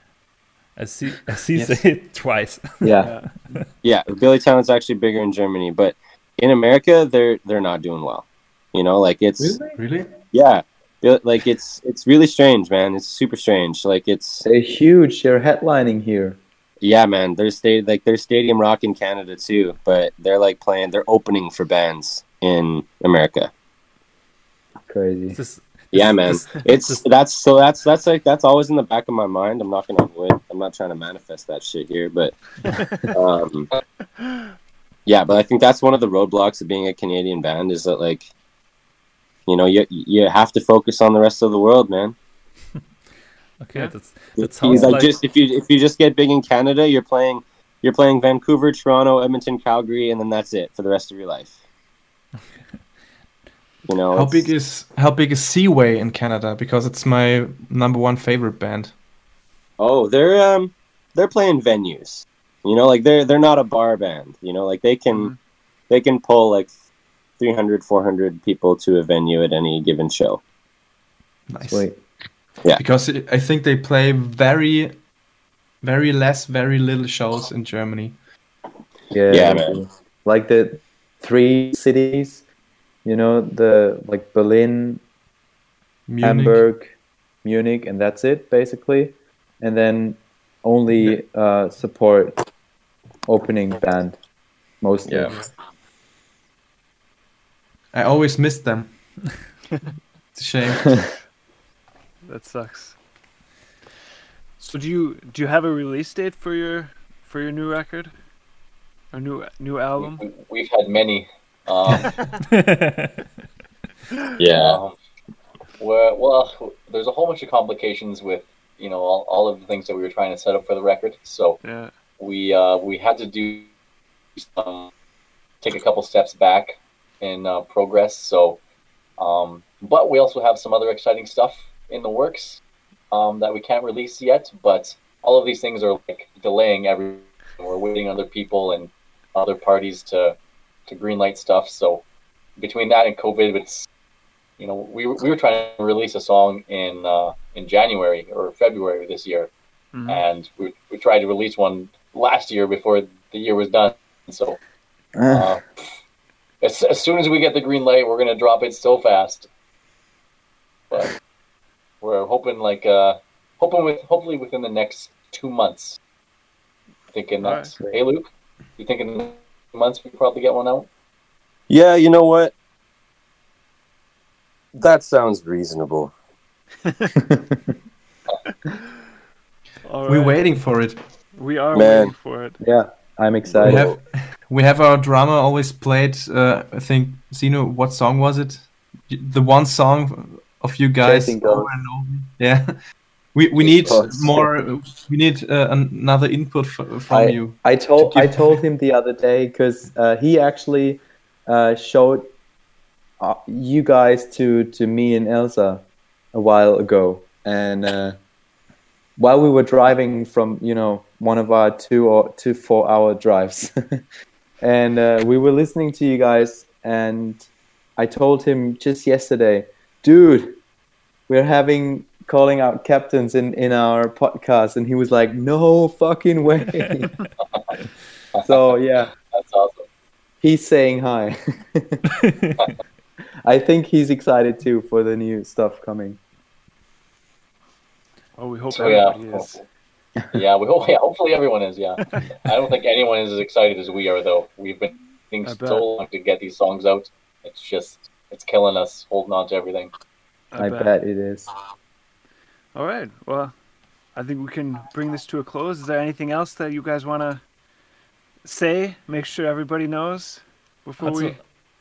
I see. I see. Yes. Say it twice. Yeah. Yeah, Billy Talent's actually bigger in Germany, but in America, they're they're not doing well. You know, like it's Really? yeah, like it's it's really strange, man. It's super strange. Like it's They're huge. They're headlining here. Yeah, man. They're sta- like they're stadium rock in Canada too, but they're like playing. They're opening for bands in America. Crazy. This, Yeah, man. this- It's this- that's so that's that's like that's always in the back of my mind. I'm not gonna wood. I'm not trying to manifest that shit here, but um, yeah. But I think that's one of the roadblocks of being a Canadian band is that like, you know, you you have to focus on the rest of the world, man. Okay. Yeah. That's that He's sounds like, like, just if you if you just get big in Canada, you're playing you're playing Vancouver, Toronto, Edmonton, Calgary, and then that's it for the rest of your life. You know, How it's- big is how big is Seaway in Canada? Because it's my number one favorite band. Oh, they're um they're playing venues. You know, like they're they're not a bar band. You know, like they can Mhm. they can pull like 300, 400 people to a venue at any given show. Nice. Wait. Because I I think they play very, very less, very little shows in Germany. Yeah, Yeah, man. like the three cities, you know, the like Berlin, Munich. Hamburg, Munich, and that's it basically. And then only uh, support opening band mostly. Yeah. I always miss them. it's a shame. That sucks. So do you do you have a release date for your for your new record? Or new new album? We, we've had many. Um, Yeah. Where, well, there's a whole bunch of complications with you know all, all of the things that we were trying to set up for the record. So Yeah. we uh, we had to do some, take a couple steps back in uh, progress. So, um, but we also have some other exciting stuff in the works um, that we can't release yet. But all of these things are like delaying every. We're waiting on other people and other parties to to greenlight stuff. So between that and COVID, it's you know we were- we were trying to release a song in uh, in January or February this year, Mhm. and we we tried to release one last year before the year was done. So uh, as, as soon as we get the green light, we're gonna drop it so fast. But we're hoping like uh hoping with hopefully within the next two months. Thinking Alright. that hey Luke, you think in two months we probably get one out? Yeah, you know what? That sounds reasonable. All We're waiting for it. We are Man. waiting for it. yeah, I'm We excited. have, we have our drummer always played. Uh, I think Zeno. What song was it? The one song of you guys. Over and over. Yeah. We we need more. We need uh, another input f- from I- you. I told to I told him the other day because uh, he actually uh, showed uh, you guys to to me and Elsa a while ago, and uh, while we were driving from you know one of our two or two four hour drives, and uh, we were listening to you guys, and I told him just yesterday, dude, we're having calling all captains in in our podcast, and he was like, no fucking way. so yeah, That's awesome. he's saying hi. I think he's excited too for the new stuff coming. Oh, we hope So yeah, everybody is. yeah, we hope, yeah, hopefully everyone is. Yeah, I don't think anyone is as excited as we are, though. We've been waiting so long to get these songs out. It's just it's killing us holding on to everything. I, bet. it is. All right. Well, I think we can bring this to a close. Is there anything else that you guys want to say? Make sure everybody knows before Also, we.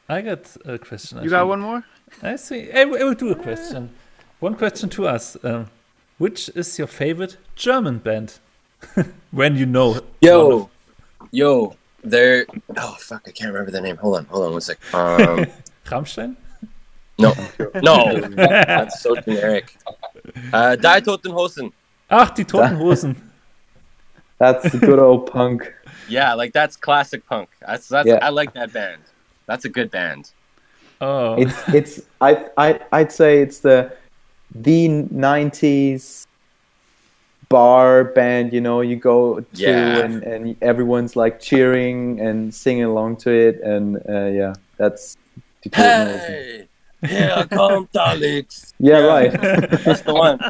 I got a question. I You got one more? I see. I will I will do a question. One question to us. Um, which is your favorite German band? when you know. one of- Yo, yo, they're oh fuck, I can't remember the name. Hold on, hold on one sec. Um, Rammstein? No, no, that's so generic. Uh, Die Toten Hosen. Ach, die Toten Hosen. That's the good old punk. Yeah, like that's classic punk. That's that's Yeah. I like that band. That's a good band. Oh. It's it's I I I'd say it's the the '90s bar band. You know, you go to Yeah. and and everyone's like cheering and singing along to it, and uh, yeah, that's the Toten Hosen. Hey, here comes Alex. Yeah, right. That's the one.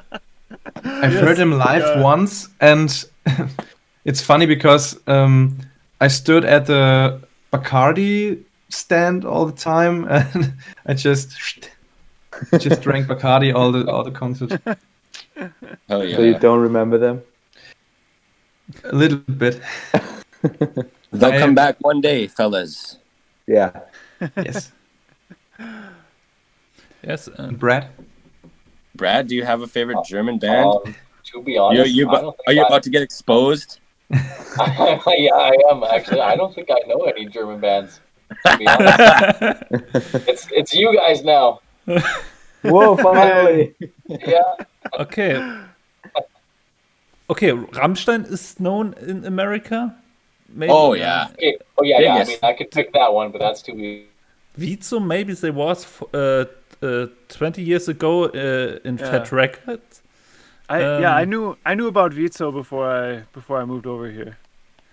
I've heard him live yeah. once, and it's funny because um, I stood at the Bacardi stand all the time, and I just just drank Bacardi all the all the concert. Hell yeah. so you don't remember them? A little bit, They'll I come back one day, fellas. Yeah. yes. Yes. And Brad, Brad, do you have a favorite German band? Um, to be honest, you, I don't are you think about to get exposed? I, yeah, I am actually. I don't think I know any German bands. To be honest, it's it's you guys now. Whoa! Finally. Yeah, okay. Okay, Rammstein is known in America. maybe. Oh, yeah. Okay. Oh yeah, yeah. I mean, I could pick that one, but that's too easy. Wizo, maybe there was uh, uh, 20 years ago uh, in Yeah. Fat Wreck Chords. I yeah, I Um, knew I knew about Wizo before I before I moved over here,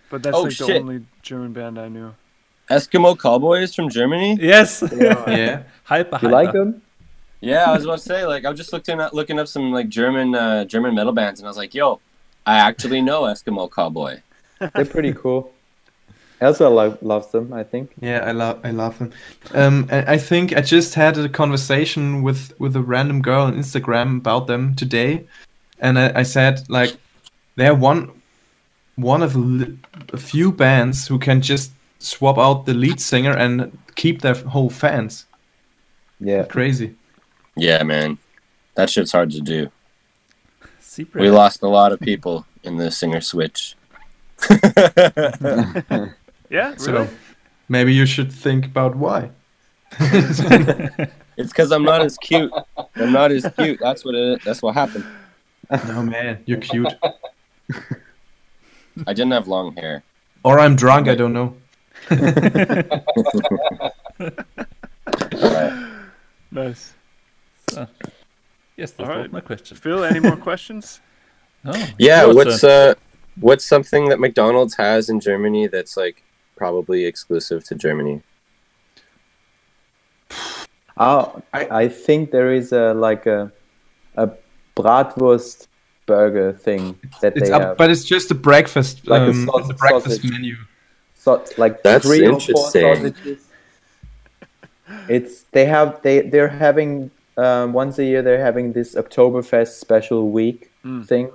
but that's Oh, like the only German band I knew. Eskimo Callboys from Germany. Yes. Yeah. Hyper, You hyper. like them? Yeah, I was about to say like I was just looking up looking up some like German uh, German metal bands, and I was like, yo, I actually know Eskimo Callboy. They're pretty cool. Elsa lo- loves them, I think. Yeah, I love I love them. Um, I think I just had a conversation with with a random girl on Instagram about them today, and I, I said like they're one one of the li- a few bands who can just swap out the lead singer and keep their whole fans. Yeah. Crazy. Yeah, man, that shit's hard to do. Secret. We lost a lot of people in the singer switch. Yeah, So really? maybe you should think about why. It's because I'm not as cute. I'm not as cute. That's what it. That's what happened. No man, you're cute. I didn't have long hair. Or I'm drunk. I don't know. Nice. Yes, that All right. my question. Phil, any more questions? No, Yeah, what's turn. uh, what's something that McDonald's has in Germany that's like probably exclusive to Germany? Oh, I, I think there is a like a a bratwurst burger thing that It's they up, have. but it's just a breakfast. Like a um, saus- it's a breakfast sausage. menu. so, like That's three or four interesting. sausages. It's they have they they're having um, once a year they're having this Oktoberfest special week Mm. thing,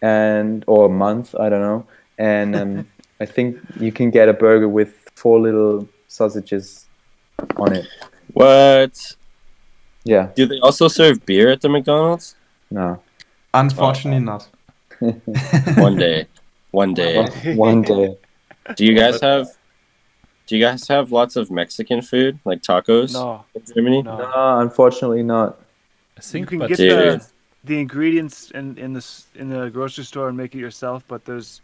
and or month I don't know, and um, I think you can get a burger with four little sausages on it. What? Yeah, Do they also serve beer at the McDonald's? no, Unfortunately, oh. not. One day. One day. one day. Do you guys have do you guys have lots of Mexican food, like tacos No, in Germany? no. No, unfortunately not. I think You can get the the ingredients in in the in the grocery store and make it yourself, but there's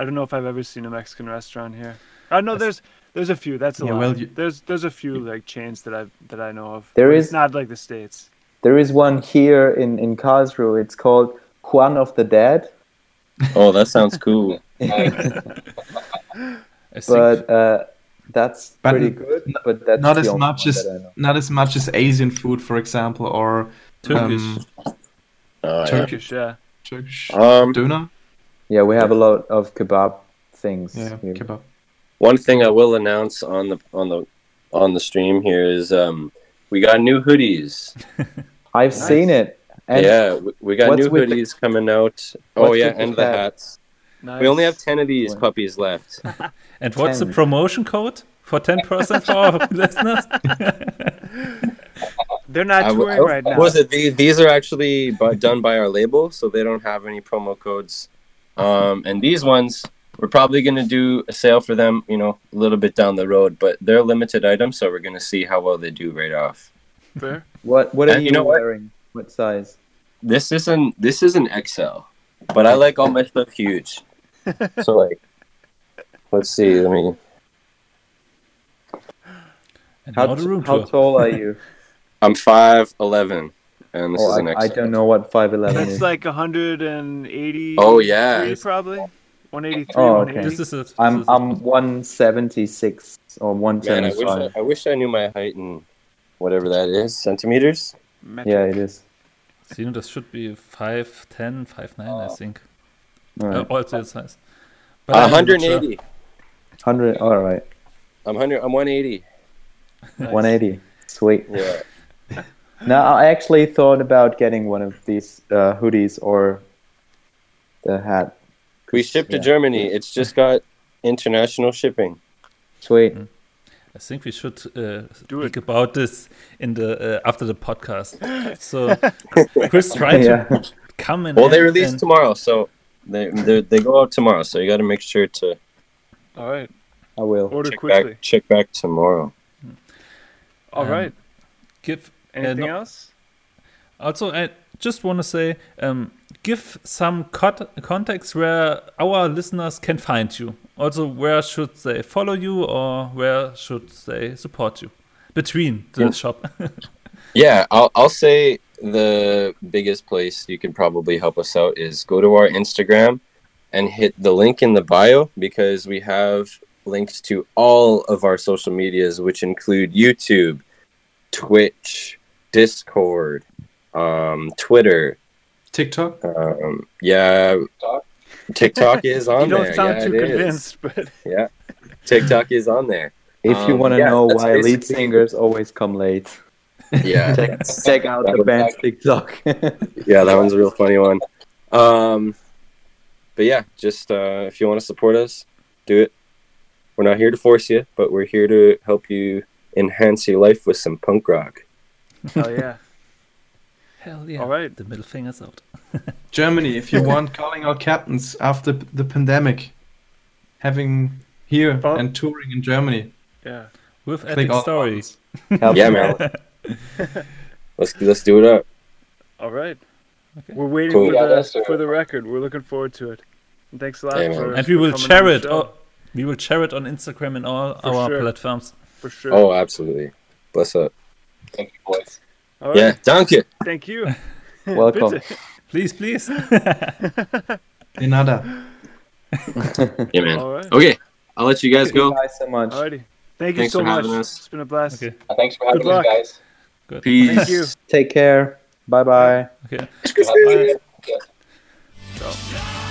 I don't know if I've ever seen a Mexican restaurant here. I know there's there's a few. That's a Yeah, lot. well, you- there's there's a few like chains that I that I know of. There is it's not like the states. There is one here in in Karlsruhe. It's called Juan of the Dead, Oh, that sounds cool. But uh, that's But pretty n- good. But that's not as much as that I know. not as much as Asian food, for example, or Turkish. um, Oh, yeah. Turkish, yeah. Turkish Um, doner. Yeah, we have a lot of kebab things. Yeah, here. kebab. one thing I will announce on the on the on the stream here is um we got new hoodies. I've Nice. seen it. And yeah, we, we got new with the- hoodies coming out. Oh yeah, and the cat? hats. Nice. We only have ten of these Wow. puppies left. and what's the promotion code for 10% for our listeners? They're not I w- touring right now. Was it these? These are actually bu- done by our label, so they don't have any promo codes. Um, and these ones, we're probably gonna do a sale for them, you know, a little bit down the road. But they're limited items, so we're gonna see how well they do right off. Fair? what what are And you, you know wearing? What size? This isn't this is an XL, but I like all my stuff huge. So like, let's see. Let me. And How, now the room how tall are you? I'm five eleven, and this Oh, is an I, XL. I don't know what five eleven That's is. like 180. Oh, yeah. probably 183. Oh, okay. This is it. I'm is I'm one seventy six or one Man, I wish I. I wish I knew my height in whatever that is centimeters. Metric. Yeah, it is. it. See, this should be 5'10, 5'9, I think. All Uh, also the size. But I'm not sure. 180. Hundred. All right. I'm hundred. I'm 180. Nice. One eighty. Sweet. Yeah. No, I actually thought about getting one of these uh, hoodies or the hat. We ship to Yeah. Germany. It's just got international shipping. Sweet. I think we should uh, Do speak it. about this in the uh, after the podcast. So Chris tried Yeah. to come in. Well, they release and- tomorrow, so they they they go out tomorrow. So you got to make sure to All right. I will. Order check quickly. back check back tomorrow. All Um, right. give Anything no- else? Also, I just want to say, um, give some cont- context where our listeners can find you. Also, where should they follow you or where should they support you between the Yeah. shop? Yeah, I'll I'll say the biggest place you can probably help us out is go to our Instagram and hit the link in the bio because we have links to all of our social medias, which include YouTube, Twitch, Discord, um, Twitter. TikTok. Um, yeah, TikTok? TikTok is on there. you don't there. sound yeah, too it is. convinced, but Yeah, TikTok is on there. If you Um, want to yeah, know that's why lead singers always come late, Yeah, check, check out That the was band's TikTok. yeah, that one's a real funny one. Um, but yeah, just uh, if you want to support us, do it. We're not here to force you, but we're here to help you enhance your life with some punk rock. Oh yeah. Hell yeah! All right. the middle fingers out. Germany, if you want calling all captains after the pandemic, having here Well- and touring in Germany. Yeah. With Click epic stories. buttons. Help Yeah, man. Let's let's do it up. All right. Okay. We're waiting Cool. for Yeah, the for the record. We're looking forward to it. And thanks a lot Yeah, for And we will share it. Oh, we will share it on Instagram and all For our sure. platforms. for sure. Oh, absolutely. Bless up. Thank you, boys. All right. Yeah, danke. Thank you. Welcome. Please, please. De nada. Yeah, man. All right. Okay, I'll let you guys Thank you go. guys so much. Alrighty. Thank you Thanks so for much. having us. It's been a blast. Okay. Uh, Thanks for having Good us, guys. Good. Peace. Thank you. Take care. Bye bye. Okay. Bye. Ciao.